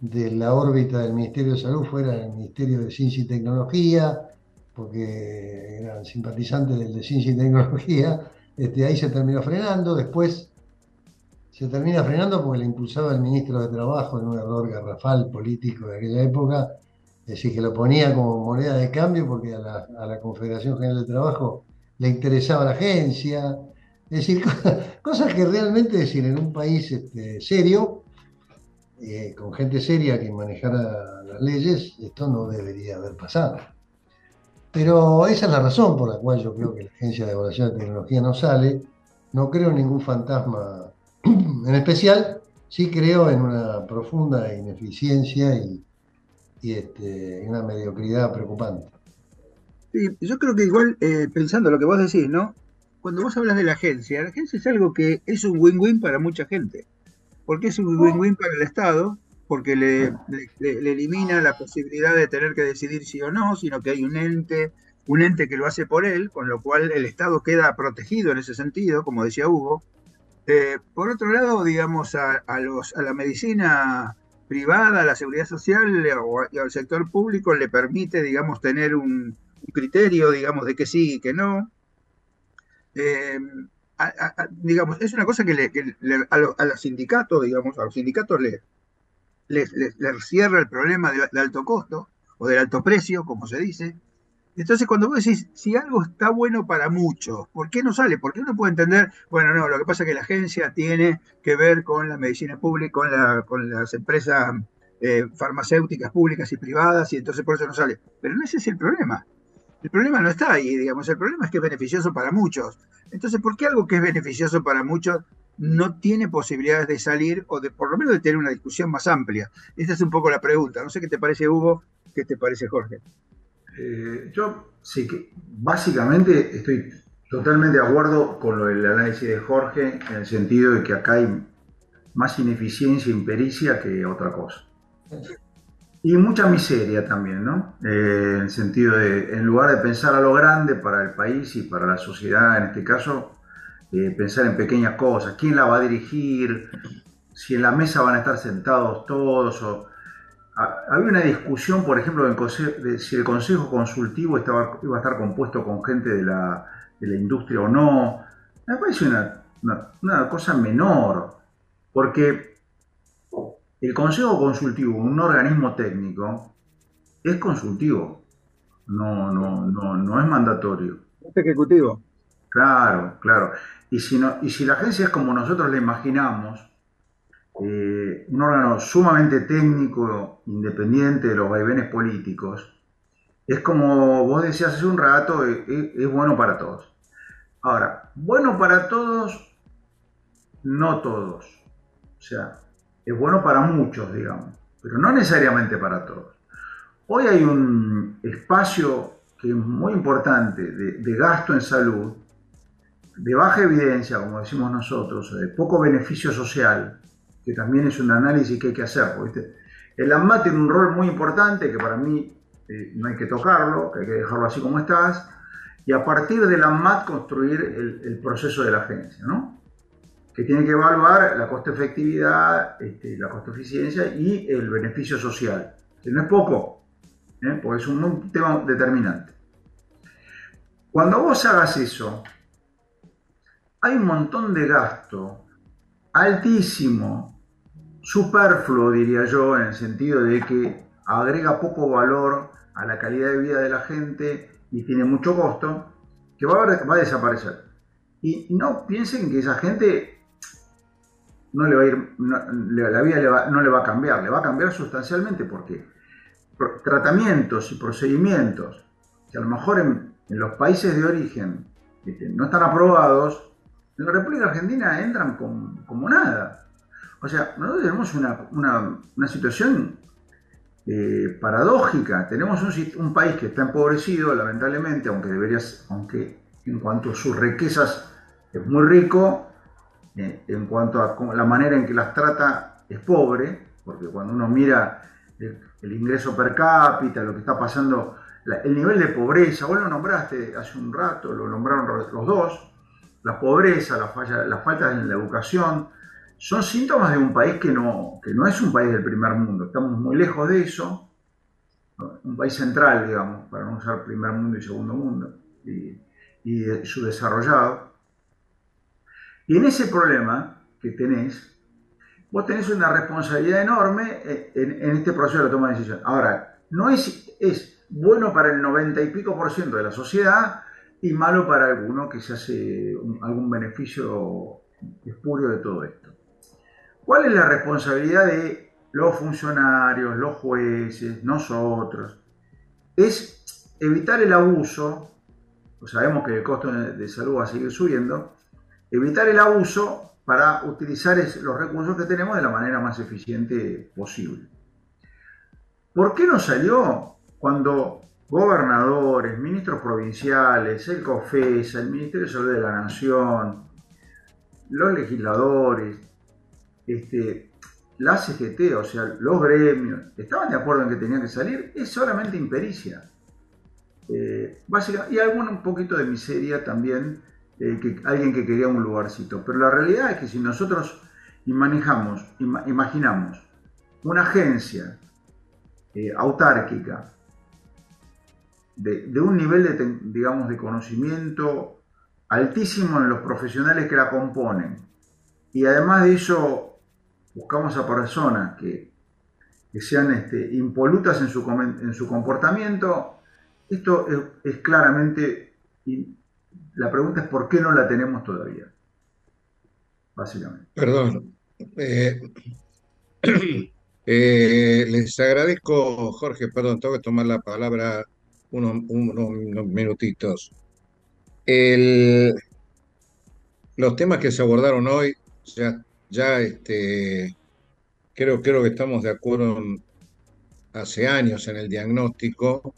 de la órbita del Ministerio de Salud fuera el Ministerio de Ciencia y Tecnología, porque eran simpatizantes del de Ciencia y Tecnología, este, ahí se terminó frenando, después se termina frenando porque le impulsaba el ministro de Trabajo en un error garrafal político de aquella época, es decir, que lo ponía como moneda de cambio porque a la, Confederación General de Trabajo le interesaba la agencia, es decir, cosas que realmente, decir, en un país este, serio, eh, con gente seria que manejara las leyes, esto no debería haber pasado. Pero esa es la razón por la cual yo creo que la Agencia de Evaluación de Tecnología no sale. No creo en ningún fantasma en especial, sí creo en una profunda ineficiencia y, este, una mediocridad preocupante. Sí, yo creo que igual, eh, pensando lo que vos decís, ¿no? Cuando vos hablas de la agencia, la agencia es algo que es un win-win para mucha gente. Porque es un win-win para el Estado, porque le, le, elimina la posibilidad de tener que decidir sí o no, sino que hay un ente, un ente que lo hace por él, con lo cual el Estado queda protegido en ese sentido, como decía Hugo, eh, por otro lado, digamos, a, la medicina privada, a la seguridad social eh, o al sector público le permite, digamos, tener un, criterio, digamos, de que sí y que no. Eh, digamos, es una cosa que, a, los sindicatos, digamos, a los sindicatos le, cierra el problema de alto costo o del alto precio, como se dice, entonces, cuando vos decís, si algo está bueno para muchos, ¿por qué no sale? Porque uno puede entender, bueno, no, lo que pasa es que la agencia tiene que ver con la medicina pública, con las empresas eh, farmacéuticas públicas y privadas, y entonces por eso no sale. Pero no ese es el problema. El problema no está ahí, digamos, el problema es que es beneficioso para muchos. Entonces, ¿por qué algo que es beneficioso para muchos no tiene posibilidades de salir o de por lo menos de tener una discusión más amplia? Esta es un poco la pregunta. No sé qué te parece, Hugo, qué te parece, Jorge. Eh, yo sí que básicamente estoy totalmente de acuerdo con lo del análisis de Jorge en el sentido de que acá hay más ineficiencia impericia que otra cosa. Y mucha miseria también, ¿no? Eh, en el sentido de, en lugar de pensar a lo grande para el país y para la sociedad, en este caso, eh, pensar en pequeñas cosas. ¿Quién la va a dirigir? Si en la mesa van a estar sentados todos había una discusión, por ejemplo, de si el Consejo Consultivo estaba, iba a estar compuesto con gente de la, industria o no. Me parece una, cosa menor, porque el Consejo Consultivo, un organismo técnico, es consultivo, no, no, no, no es mandatorio. Es ejecutivo. Claro, claro. Y si, no, y si la agencia es como nosotros la imaginamos, eh, un órgano sumamente técnico, independiente de los vaivenes políticos, es como vos decías hace un rato, es, es bueno para todos. Ahora, bueno para todos, no todos. O sea, es bueno para muchos, digamos, pero no necesariamente para todos. Hoy hay un espacio que es muy importante de, gasto en salud, de baja evidencia, como decimos nosotros, de poco beneficio social, que también es un análisis que hay que hacer. El ANMAT tiene un rol muy importante que para mí eh, no hay que tocarlo, que hay que dejarlo así como estás, y a partir del ANMAT construir el, proceso de la agencia, ¿no? que tiene que evaluar la costo-efectividad, este, la costo-eficiencia y el beneficio social, que no es poco, ¿eh? porque es un tema determinante. Cuando vos hagas eso, hay un montón de gasto altísimo, superfluo diría yo, en el sentido de que agrega poco valor a la calidad de vida de la gente y tiene mucho costo, que va a, desaparecer. Y no piensen que esa gente no le va a ir, la vida no le va a cambiar, le va a cambiar sustancialmente porque tratamientos y procedimientos que a lo mejor en, los países de origen este, no están aprobados, en la República Argentina entran como nada. O sea, nosotros tenemos una, situación eh, paradójica. Tenemos un, país que está empobrecido, lamentablemente, aunque deberías, aunque en cuanto a sus riquezas es muy rico, eh, en cuanto a la manera en que las trata es pobre, porque cuando uno mira el, ingreso per cápita, lo que está pasando, el nivel de pobreza, vos lo nombraste hace un rato, lo nombraron los dos, la pobreza, la, falla, la falta en la educación, son síntomas de un país que no, que no es un país del primer mundo, estamos muy lejos de eso, un país central, digamos, para no usar primer mundo y segundo mundo, y, y subdesarrollado. Y en ese problema que tenés, vos tenés una responsabilidad enorme en, en este proceso de toma de decisión. Ahora, no es, es bueno para el 90 y pico por ciento de la sociedad y malo para alguno que se hace algún beneficio espurio de todo esto. ¿Cuál es la responsabilidad de los funcionarios, los jueces, nosotros? Es evitar el abuso, pues sabemos que el costo de salud va a seguir subiendo, evitar el abuso para utilizar los recursos que tenemos de la manera más eficiente posible. ¿Por qué no salió cuando gobernadores, ministros provinciales, el COFESA, el Ministerio de Salud de la Nación, los legisladores, este, la CGT, o sea, los gremios, estaban de acuerdo en que tenían que salir, es solamente impericia. Eh, y algún un poquito de miseria también, eh, que, alguien que quería un lugarcito. Pero la realidad es que si nosotros manejamos, imaginamos una agencia eh, autárquica de, de, un nivel de, digamos, de conocimiento altísimo en los profesionales que la componen, y además de eso buscamos a personas que, sean este, impolutas en su, en su comportamiento, esto es, claramente, la pregunta es por qué no la tenemos todavía, básicamente. Perdón. Eh, eh, les agradezco, Jorge, perdón, tengo que tomar la palabra unos, unos minutitos. los temas que se abordaron hoy ya ya este, creo, creo que estamos de acuerdo hace años en el diagnóstico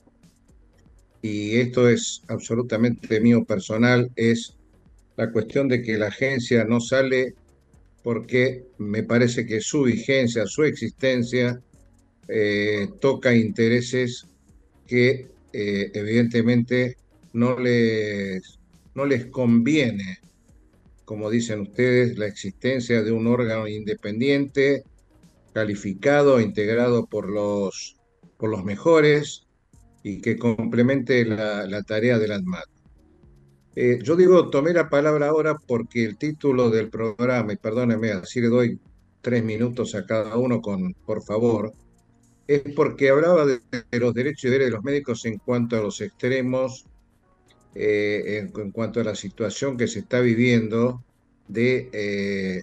y esto es absolutamente mío personal, es la cuestión de que la agencia no sale porque me parece que su vigencia, su existencia, eh, toca intereses que eh, evidentemente no les, no les conviene como dicen ustedes, la existencia de un órgano independiente, calificado, integrado por los, por los mejores y que complemente la, tarea del ANMAT. Eh, yo digo, tomé la palabra ahora porque el título del programa, y perdónenme, así le doy tres minutos a cada uno, con, por favor, es porque hablaba de, los derechos y deberes de los médicos en cuanto a los extremos eh, en, cuanto a la situación que se está viviendo de eh,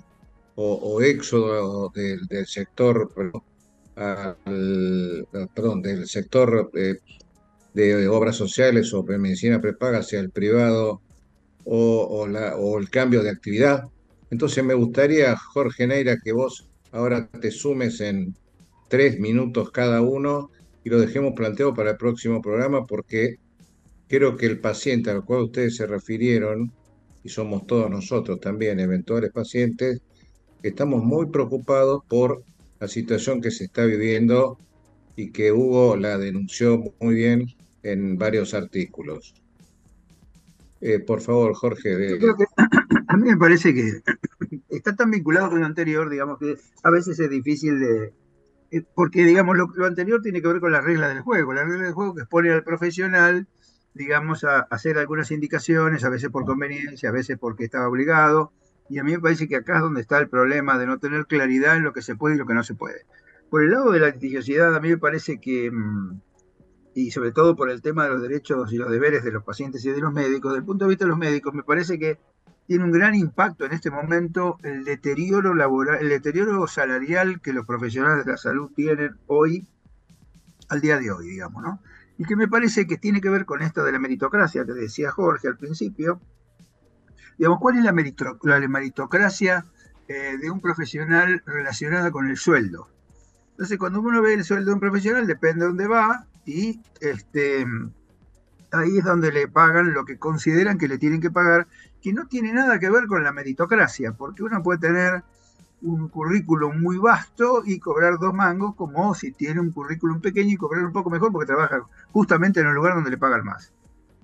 o, éxodo del, sector perdón, del sector eh, de obras sociales o medicina prepaga hacia el privado o, la, o el cambio de actividad. Entonces me gustaría, Jorge Neira, que vos ahora te sumes en tres minutos cada uno y lo dejemos planteado para el próximo programa porque Creo que el paciente al cual ustedes se refirieron, y somos todos nosotros también, eventuales pacientes, estamos muy preocupados por la situación que se está viviendo y que Hugo la denunció muy bien en varios artículos. Eh, por favor, Jorge. a mí me parece que está tan vinculado con lo anterior, digamos que a veces es difícil de... Eh, porque, digamos, lo, anterior tiene que ver con la regla del juego. La regla del juego que expone al profesional digamos, a hacer algunas indicaciones, a veces por conveniencia, a veces porque estaba obligado. Y a mí me parece que acá es donde está el problema de no tener claridad en lo que se puede y lo que no se puede. Por el lado de la litigiosidad, a mí me parece que, mm, y sobre todo por el tema de los derechos y los deberes de los pacientes y de los médicos, desde el punto de vista de los médicos, me parece que tiene un gran impacto en este momento el deterioro laboral, el deterioro salarial que los profesionales de la salud tienen hoy, al día de hoy, digamos, ¿no? Y que me parece que tiene que ver con esto de la meritocracia que decía Jorge al principio. Digamos, ¿cuál es la, meritocracia eh, de un profesional relacionada con el sueldo? Entonces, cuando uno ve el sueldo de un profesional, depende de dónde va y este, ahí es donde le pagan lo que consideran que le tienen que pagar, que no tiene nada que ver con la meritocracia, porque uno puede tener un currículum muy vasto y cobrar dos mangos, como si tiene un currículum pequeño y cobrar un poco mejor porque trabaja justamente en el lugar donde le pagan más.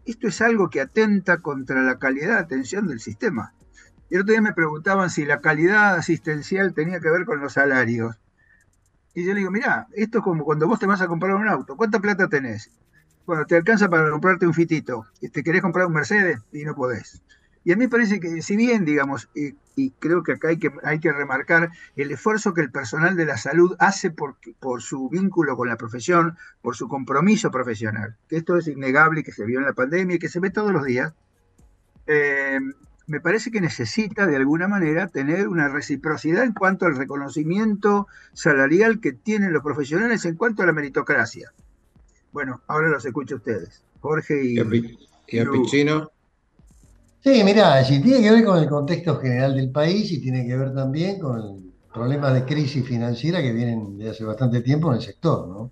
Esto es algo que atenta contra la calidad de atención del sistema. El otro día me preguntaban si la calidad asistencial tenía que ver con los salarios. Y yo le digo, mira, esto es como cuando vos te vas a comprar un auto. ¿Cuánta plata tenés? Bueno, te alcanza para comprarte un fitito. ¿Te querés comprar un Mercedes? Y no podés. Y a mí me parece que, si bien, digamos, y, creo que acá hay que, hay que remarcar el esfuerzo que el personal de la salud hace por, por su vínculo con la profesión, por su compromiso profesional, que esto es innegable y que se vio en la pandemia y que se ve todos los días, eh, me parece que necesita de alguna manera tener una reciprocidad en cuanto al reconocimiento salarial que tienen los profesionales en cuanto a la meritocracia. Bueno, ahora los escucho a ustedes. Jorge y... ¿Y a Pichino? Sí, mirá, sí, tiene que ver con el contexto general del país y tiene que ver también con problemas de crisis financiera que vienen de hace bastante tiempo en el sector, ¿no?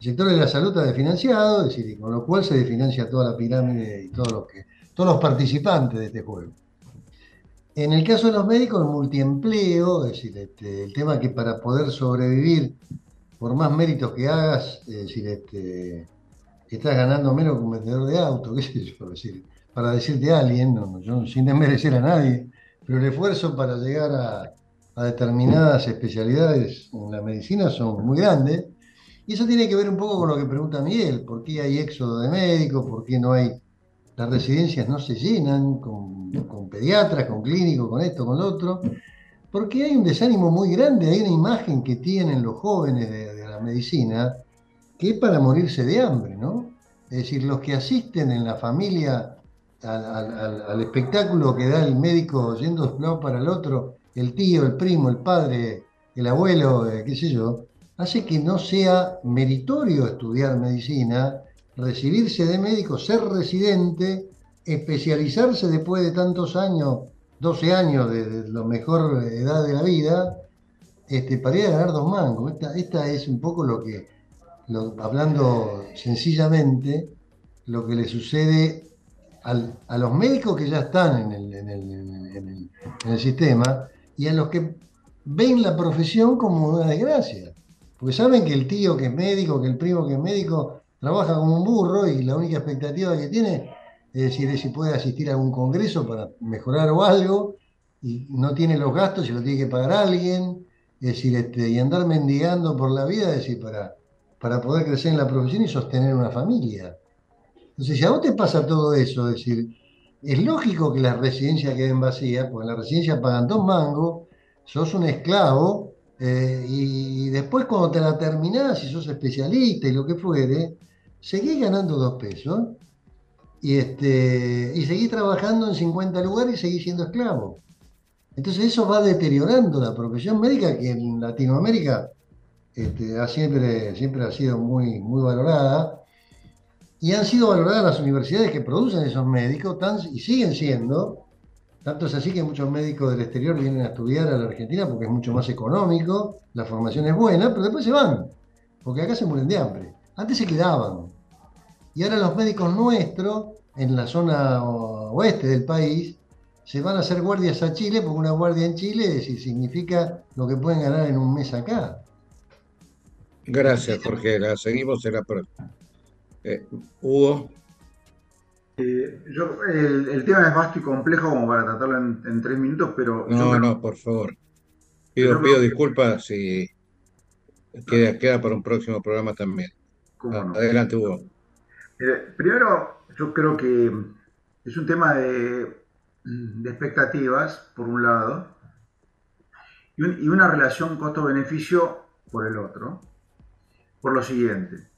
El sector de la salud está desfinanciado, es decir, con lo cual se desfinancia toda la pirámide y todos los, que, todos los participantes de este juego. En el caso de los médicos, el multiempleo, es decir, este, el tema que para poder sobrevivir, por más méritos que hagas, es decir, este, estás ganando menos que un vendedor de auto, qué sé yo, decir, para decirte a alguien, sin desmerecer a nadie, pero el esfuerzo para llegar a, determinadas especialidades en la medicina son muy grandes. Y eso tiene que ver un poco con lo que pregunta Miguel, ¿por qué hay éxodo de médicos? ¿Por qué no hay, las residencias no se llenan con, pediatras, con clínicos, con esto, con lo otro? Porque hay un desánimo muy grande, hay una imagen que tienen los jóvenes de, de la medicina que es para morirse de hambre, ¿no? Es decir, los que asisten en la familia al, espectáculo que da el médico yendo de un lado para el otro, el tío, el primo, el padre, el abuelo, eh, qué sé yo, hace que no sea meritorio estudiar medicina, recibirse de médico, ser residente, especializarse después de tantos años, 12 años de, la mejor edad de la vida, este, para ir a ganar dos mangos. Esta, esta es un poco lo que, hablando sencillamente, lo que le sucede a los médicos que ya están en el, sistema y a los que ven la profesión como una desgracia. Porque saben que el tío que es médico, que el primo que es médico, trabaja como un burro y la única expectativa que tiene es decir, si puede asistir a algún congreso para mejorar o algo y no tiene los gastos y lo tiene que pagar alguien, es decir, este, y andar mendigando por la vida, es decir, para, para poder crecer en la profesión y sostener una familia. Entonces, si a vos te pasa todo eso, es decir, es lógico que las residencias queden vacías, porque en la residencia pagan dos mangos, sos un esclavo, eh, y después cuando te la terminás, si sos especialista y lo que fuere, seguís ganando dos pesos y, este, y seguís trabajando en 50 lugares y seguís siendo esclavo. Entonces eso va deteriorando la profesión médica que en Latinoamérica este, ha siempre, siempre ha sido muy, muy valorada y han sido valoradas las universidades que producen esos médicos y siguen siendo. Tanto es así que muchos médicos del exterior vienen a estudiar a la Argentina porque es mucho más económico, la formación es buena, pero después se van, porque acá se mueren de hambre. Antes se quedaban. Y ahora los médicos nuestros, en la zona oeste del país, se van a hacer guardias a Chile, porque una guardia en Chile significa lo que pueden ganar en un mes acá. Gracias, Jorge. Seguimos en la próxima. Eh, Hugo. Eh, el, tema es vasto y complejo como para tratarlo en, tres minutos, pero... No, no, por favor. Pido, pido disculpas si queda, queda para un próximo programa también. Adelante, Hugo. primero, yo creo que es un tema de, expectativas, por un lado, y una relación costo-beneficio por el otro, por lo siguiente.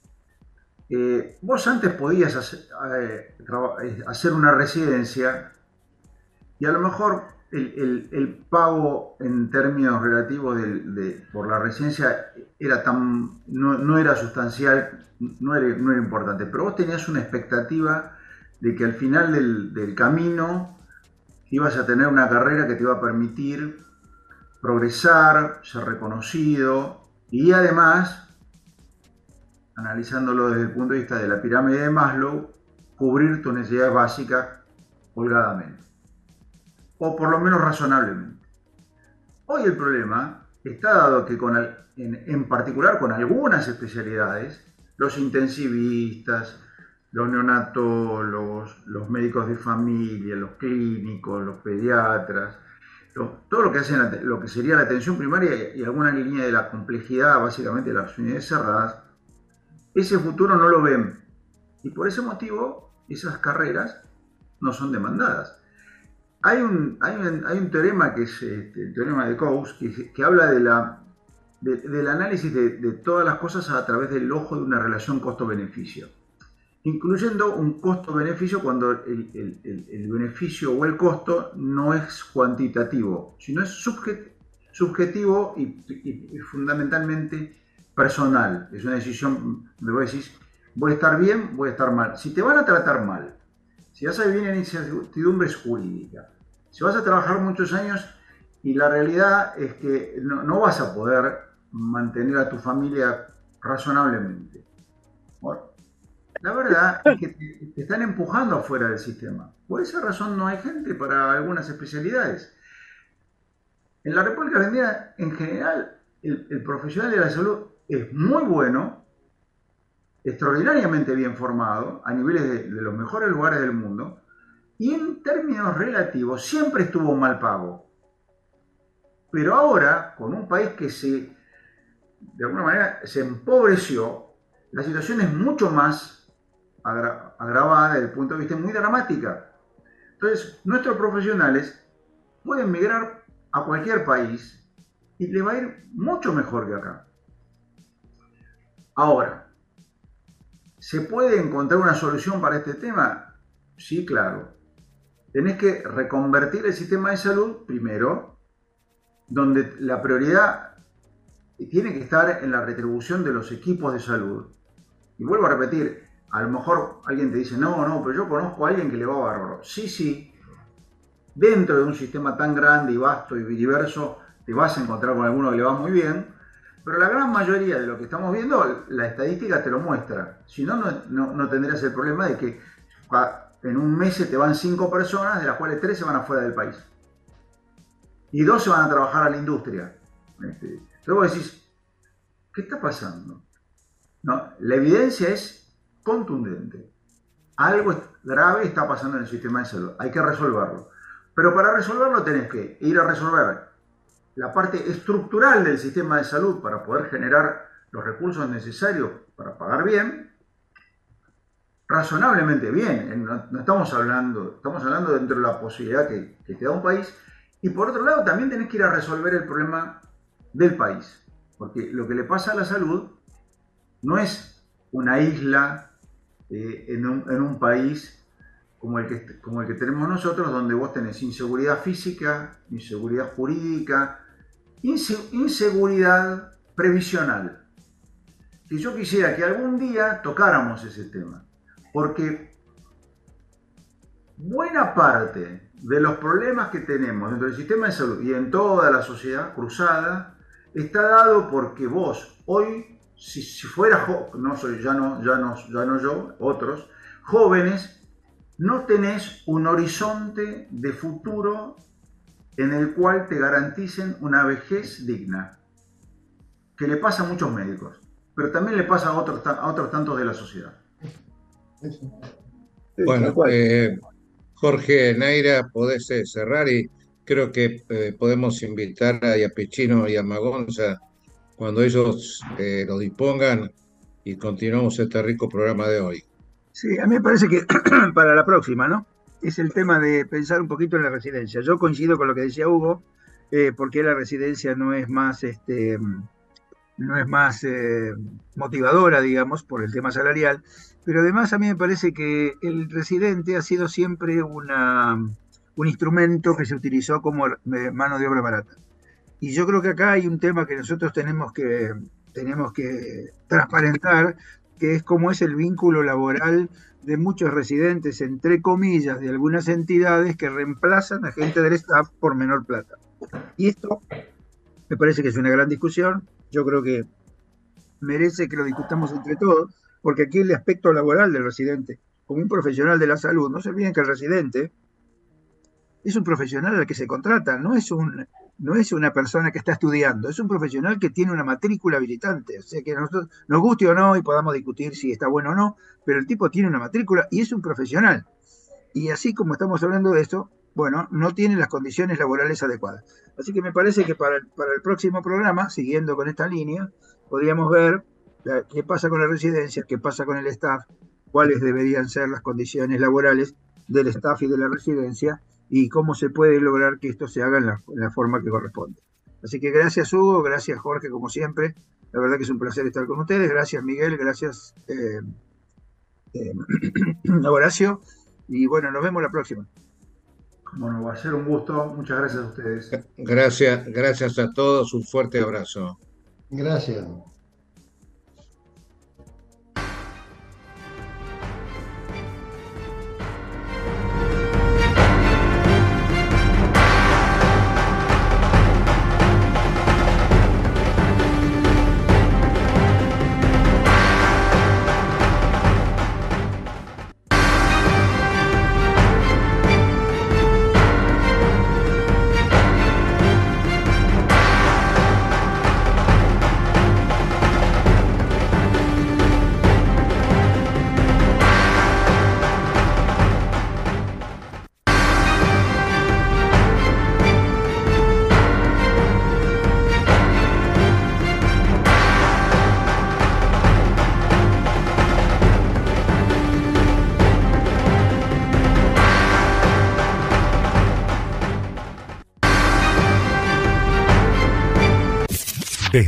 Eh, vos antes podías eh, eh, hacer, una residencia y a lo mejor el, pago en términos relativos por la residencia era tan, no, era sustancial, no era, no era, importante, pero vos tenías una expectativa de que al final del, del camino ibas a tener una carrera que te iba a permitir progresar, ser reconocido, Y además, analizándolo desde el punto de vista de la pirámide de Maslow, cubrir tus necesidades básicas holgadamente. O por lo menos razonablemente. Hoy el problema está dado que con en, particular con algunas especialidades, los intensivistas, los neonatólogos, los médicos de familia, los clínicos, los pediatras, todo lo que hacen lo que sería la atención primaria y alguna línea de la complejidad, básicamente las unidades cerradas, ese futuro no lo ven. Y por ese motivo, esas carreras no son demandadas. Hay un, hay un, teorema que es este, el teorema de Coase, que, habla de la, del análisis de, todas las cosas a través del ojo de una relación costo-beneficio, incluyendo un costo-beneficio cuando el, beneficio o el costo no es cuantitativo, sino es subjetivo y, fundamentalmente personal. Es una decisión donde vos decís, voy a estar bien, voy a estar mal. Si te van a tratar mal, si vas a vivir en incertidumbres jurídicas, si vas a trabajar muchos años y la realidad es que no, vas a poder mantener a tu familia razonablemente. la verdad es que te, están empujando afuera del sistema. Por esa razón no hay gente para algunas especialidades. En la República Argentina, en general, el profesional de la salud es muy bueno, extraordinariamente bien formado, a niveles de, los mejores lugares del mundo, y en términos relativos siempre estuvo mal pago. Pero ahora, con un país que se, de alguna manera, se empobreció, la situación es mucho más agravada desde el punto de vista muy dramática. Entonces, nuestros profesionales pueden migrar a cualquier país y le va a ir mucho mejor que acá. Ahora, ¿Se puede encontrar una solución para este tema? Sí, claro. Tenés que reconvertir el sistema de salud primero, donde la prioridad tiene que estar en la retribución de los equipos de salud. Y vuelvo a repetir, a lo mejor alguien te dice, no, no, pero yo conozco a alguien que le va bárbaro. Sí, sí, dentro de un sistema tan grande y vasto y diverso, te vas a encontrar con alguno que le va muy bien, pero la gran mayoría de lo que estamos viendo, la estadística te lo muestra. Si no, no, tendrías el problema de que en un mes te van cinco personas, de las cuales tres se van afuera del país. Y dos se van a trabajar a la industria. Este, entonces vos decís, ¿qué está pasando? No, la evidencia es contundente. Algo grave está pasando en el sistema de salud. Hay que resolverlo. Pero para resolverlo tenés que ir a resolver la parte estructural del sistema de salud para poder generar los recursos necesarios para pagar bien, razonablemente bien. No, estamos hablando, estamos hablando dentro de la posibilidad que, te da un país. Y por otro lado, también tenés que ir a resolver el problema del país. Porque lo que le pasa a la salud no es una isla eh, en, un, país como el, que, como el que tenemos nosotros, donde vos tenés inseguridad física, inseguridad jurídica, inseguridad previsional. Y yo quisiera que algún día tocáramos ese tema, porque buena parte de los problemas que tenemos dentro del sistema de salud y en toda la sociedad cruzada está dado porque vos hoy, si, si fuera, no soy, ya no, ya no, ya no yo, otros, jóvenes, no tenés un horizonte de futuro en el cual te garanticen una vejez digna, que le pasa a muchos médicos, pero también le pasa a otros, a otros tantos de la sociedad. Bueno, eh, Jorge Naira, podés eh, cerrar y creo que eh, podemos invitar a Yapechino y a Magonza cuando ellos lo dispongan y continuamos este rico programa de hoy. Sí, a mí me parece que para la próxima, ¿no? Es el tema de pensar un poquito en la residencia. Yo coincido con lo que decía Hugo, eh, porque la residencia no es más, este, no es más eh, motivadora, digamos, por el tema salarial, pero además a mí me parece que el residente ha sido siempre una, un instrumento que se utilizó como mano de obra barata. Y yo creo que acá hay un tema que nosotros tenemos que, tenemos que transparentar, que es cómo es el vínculo laboral de muchos residentes, entre comillas, de algunas entidades que reemplazan a gente del staff por menor plata. Y esto me parece que es una gran discusión. Yo creo que merece que lo discutamos entre todos, porque aquí el aspecto laboral del residente, como un profesional de la salud, no se olviden que el residente es un profesional al que se contrata, no es, un, no es una persona que está estudiando, es un profesional que tiene una matrícula habilitante. O sea que nosotros, nos guste o no y podamos discutir si está bueno o no, pero el tipo tiene una matrícula y es un profesional. Y así como estamos hablando de esto, bueno, no tiene las condiciones laborales adecuadas. Así que me parece que para el, próximo programa, siguiendo con esta línea, podríamos ver qué pasa con la residencia, qué pasa con el staff, cuáles deberían ser las condiciones laborales del staff y de la residencia y cómo se puede lograr que esto se haga en la, forma que corresponde. Así que gracias Hugo, gracias Jorge como siempre, la verdad que es un placer estar con ustedes, gracias Miguel, gracias eh, eh, Horacio y bueno, nos vemos la próxima. Bueno, va a ser un gusto, muchas gracias a ustedes. Gracias, gracias a todos, un fuerte abrazo. Gracias.